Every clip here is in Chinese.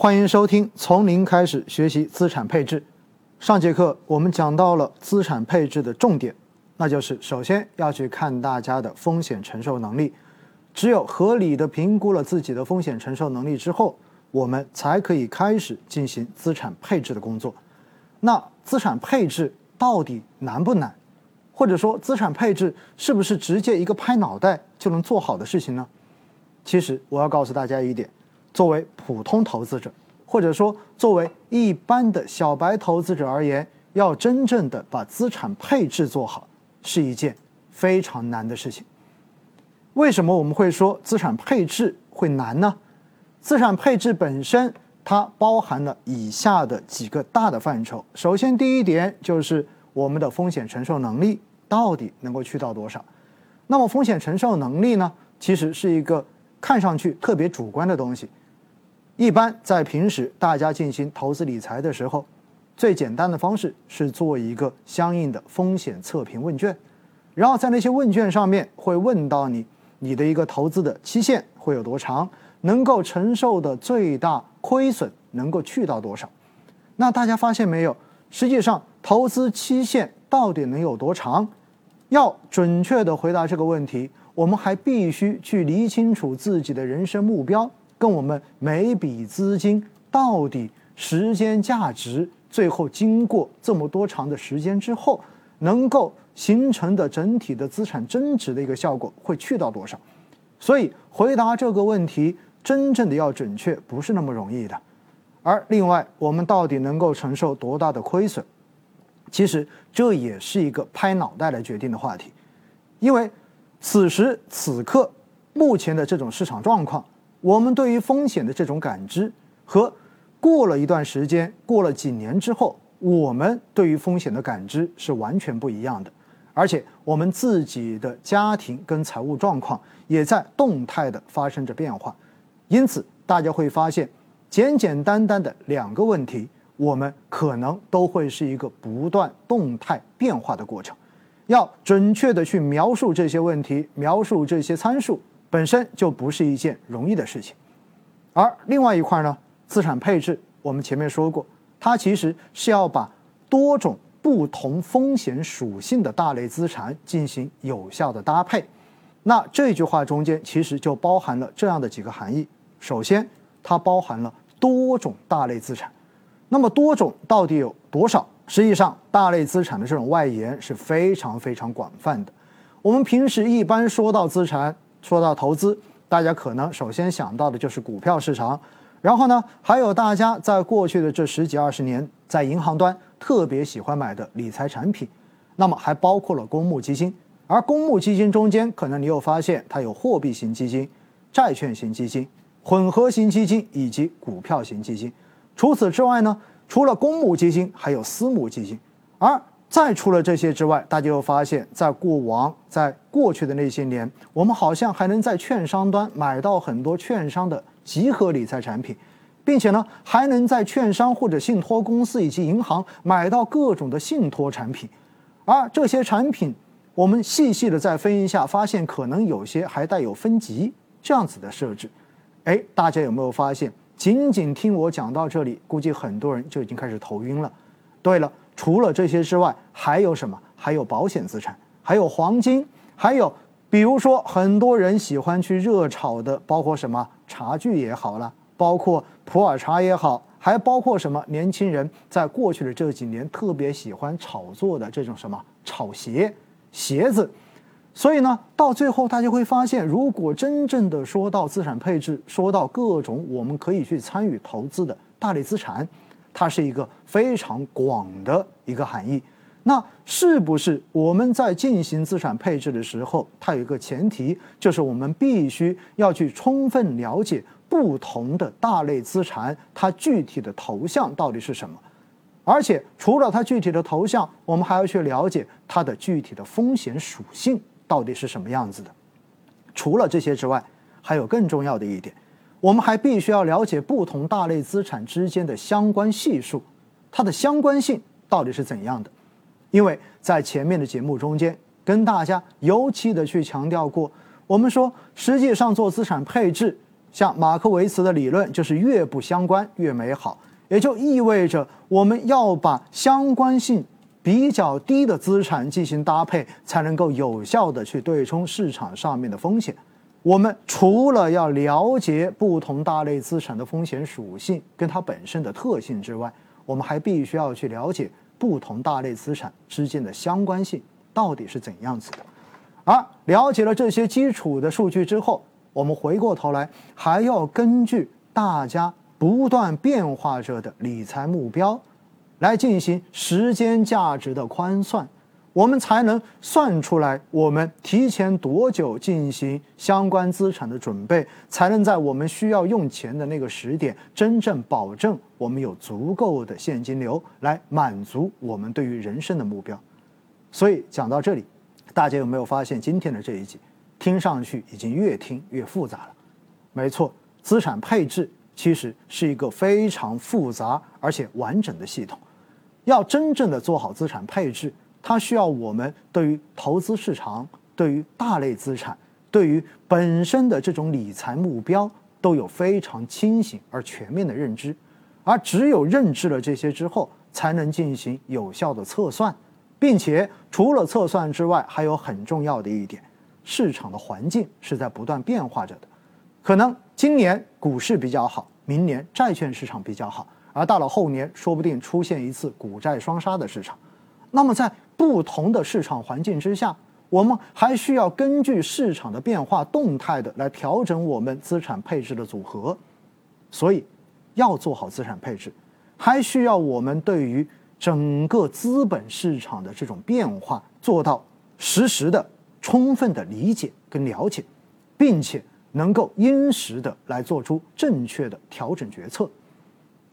欢迎收听《从零开始学习资产配置》。上节课我们讲到了资产配置的重点，那就是首先要去看大家的风险承受能力。只有合理的评估了自己的风险承受能力之后，我们才可以开始进行资产配置的工作。那资产配置到底难不难？或者说，资产配置是不是直接一个拍脑袋就能做好的事情呢？其实我要告诉大家一点。作为普通投资者，或者说作为一般的小白投资者而言，要真正的把资产配置做好，是一件非常难的事情。为什么我们会说资产配置会难呢？资产配置本身它包含了以下的几个大的范畴。首先，第一点就是我们的风险承受能力到底能够去到多少。那么，风险承受能力呢，其实是一个看上去特别主观的东西。一般在平时大家进行投资理财的时候，最简单的方式是做一个相应的风险测评问卷，然后在那些问卷上面会问到你，你的一个投资的期限会有多长，能够承受的最大亏损能够去到多少。那大家发现没有？实际上投资期限到底能有多长？要准确的回答这个问题，我们还必须去理清楚自己的人生目标。跟我们每笔资金到底时间价值，最后经过这么多长的时间之后，能够形成的整体的资产增值的一个效果会去到多少？所以回答这个问题，真正的要准确不是那么容易的。而另外，我们到底能够承受多大的亏损？其实这也是一个拍脑袋来决定的话题，因为此时此刻目前的这种市场状况。我们对于风险的这种感知，和过了一段时间、过了几年之后，我们对于风险的感知是完全不一样的。而且，我们自己的家庭跟财务状况也在动态的发生着变化。因此，大家会发现，简简单单的两个问题，我们可能都会是一个不断动态变化的过程。要准确的去描述这些问题，描述这些参数。本身就不是一件容易的事情，而另外一块呢，资产配置，我们前面说过，它其实是要把多种不同风险属性的大类资产进行有效的搭配。那这句话中间其实就包含了这样的几个含义：首先，它包含了多种大类资产。那么多种到底有多少？实际上，大类资产的这种外延是非常非常广泛的。我们平时一般说到资产。说到投资，大家可能首先想到的就是股票市场，然后呢，还有大家在过去的这十几二十年在银行端特别喜欢买的理财产品，那么还包括了公募基金，而公募基金中间，可能你又发现它有货币型基金、债券型基金、混合型基金以及股票型基金。除此之外呢，除了公募基金，还有私募基金，而。再除了这些之外，大家又发现，在过往、在过去的那些年，我们好像还能在券商端买到很多券商的集合理财产品，并且呢，还能在券商或者信托公司以及银行买到各种的信托产品。而这些产品，我们细细的再分一下，发现可能有些还带有分级这样子的设置。哎，大家有没有发现？仅仅听我讲到这里，估计很多人就已经开始头晕了。对了。除了这些之外，还有什么？还有保险资产，还有黄金，还有比如说很多人喜欢去热炒的，包括什么茶具也好了，包括普洱茶也好，还包括什么年轻人在过去的这几年特别喜欢炒作的这种什么炒鞋、鞋子。所以呢，到最后大家会发现，如果真正的说到资产配置，说到各种我们可以去参与投资的大类资产。它是一个非常广的一个含义，那是不是我们在进行资产配置的时候，它有一个前提，就是我们必须要去充分了解不同的大类资产它具体的头像到底是什么，而且除了它具体的头像，我们还要去了解它的具体的风险属性到底是什么样子的。除了这些之外，还有更重要的一点。我们还必须要了解不同大类资产之间的相关系数，它的相关性到底是怎样的？因为在前面的节目中间，跟大家尤其的去强调过，我们说实际上做资产配置，像马克维茨的理论，就是越不相关越美好，也就意味着我们要把相关性比较低的资产进行搭配，才能够有效的去对冲市场上面的风险。我们除了要了解不同大类资产的风险属性跟它本身的特性之外，我们还必须要去了解不同大类资产之间的相关性到底是怎样子的。而了解了这些基础的数据之后，我们回过头来还要根据大家不断变化着的理财目标，来进行时间价值的宽算。我们才能算出来，我们提前多久进行相关资产的准备，才能在我们需要用钱的那个时点，真正保证我们有足够的现金流来满足我们对于人生的目标。所以讲到这里，大家有没有发现今天的这一集，听上去已经越听越复杂了？没错，资产配置其实是一个非常复杂而且完整的系统，要真正的做好资产配置。它需要我们对于投资市场、对于大类资产、对于本身的这种理财目标都有非常清醒而全面的认知，而只有认知了这些之后，才能进行有效的测算，并且除了测算之外，还有很重要的一点，市场的环境是在不断变化着的，可能今年股市比较好，明年债券市场比较好，而到了后年，说不定出现一次股债双杀的市场，那么在不同的市场环境之下，我们还需要根据市场的变化动态的来调整我们资产配置的组合。所以，要做好资产配置，还需要我们对于整个资本市场的这种变化做到实时的、充分的理解跟了解，并且能够因时的来做出正确的调整决策。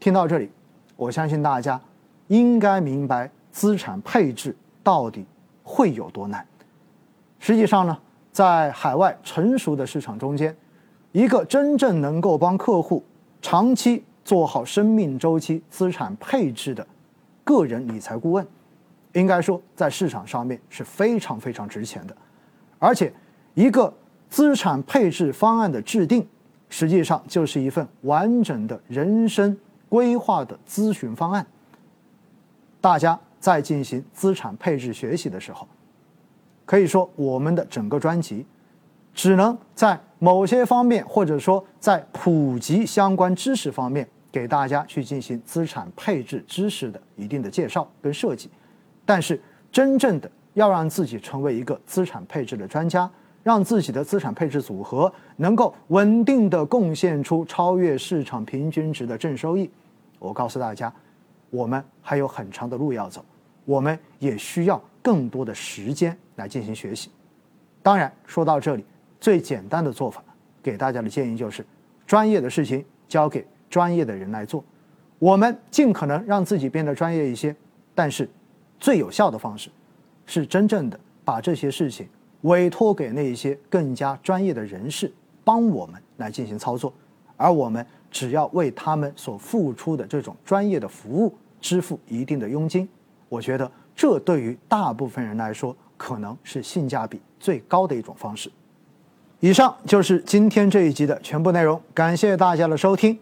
听到这里，我相信大家应该明白资产配置。到底会有多难？实际上呢，在海外成熟的市场中间，一个真正能够帮客户长期做好生命周期资产配置的个人理财顾问，应该说在市场上面是非常非常值钱的。而且，一个资产配置方案的制定，实际上就是一份完整的人生规划的咨询方案。大家。在进行资产配置学习的时候，可以说我们的整个专辑只能在某些方面，或者说在普及相关知识方面，给大家去进行资产配置知识的一定的介绍跟设计。但是，真正的要让自己成为一个资产配置的专家，让自己的资产配置组合能够稳定的贡献出超越市场平均值的正收益，我告诉大家，我们还有很长的路要走。我们也需要更多的时间来进行学习。当然，说到这里，最简单的做法，给大家的建议就是：专业的事情交给专业的人来做。我们尽可能让自己变得专业一些，但是最有效的方式是真正的把这些事情委托给那些更加专业的人士帮我们来进行操作，而我们只要为他们所付出的这种专业的服务支付一定的佣金。我觉得这对于大部分人来说，可能是性价比最高的一种方式。以上就是今天这一集的全部内容，感谢大家的收听。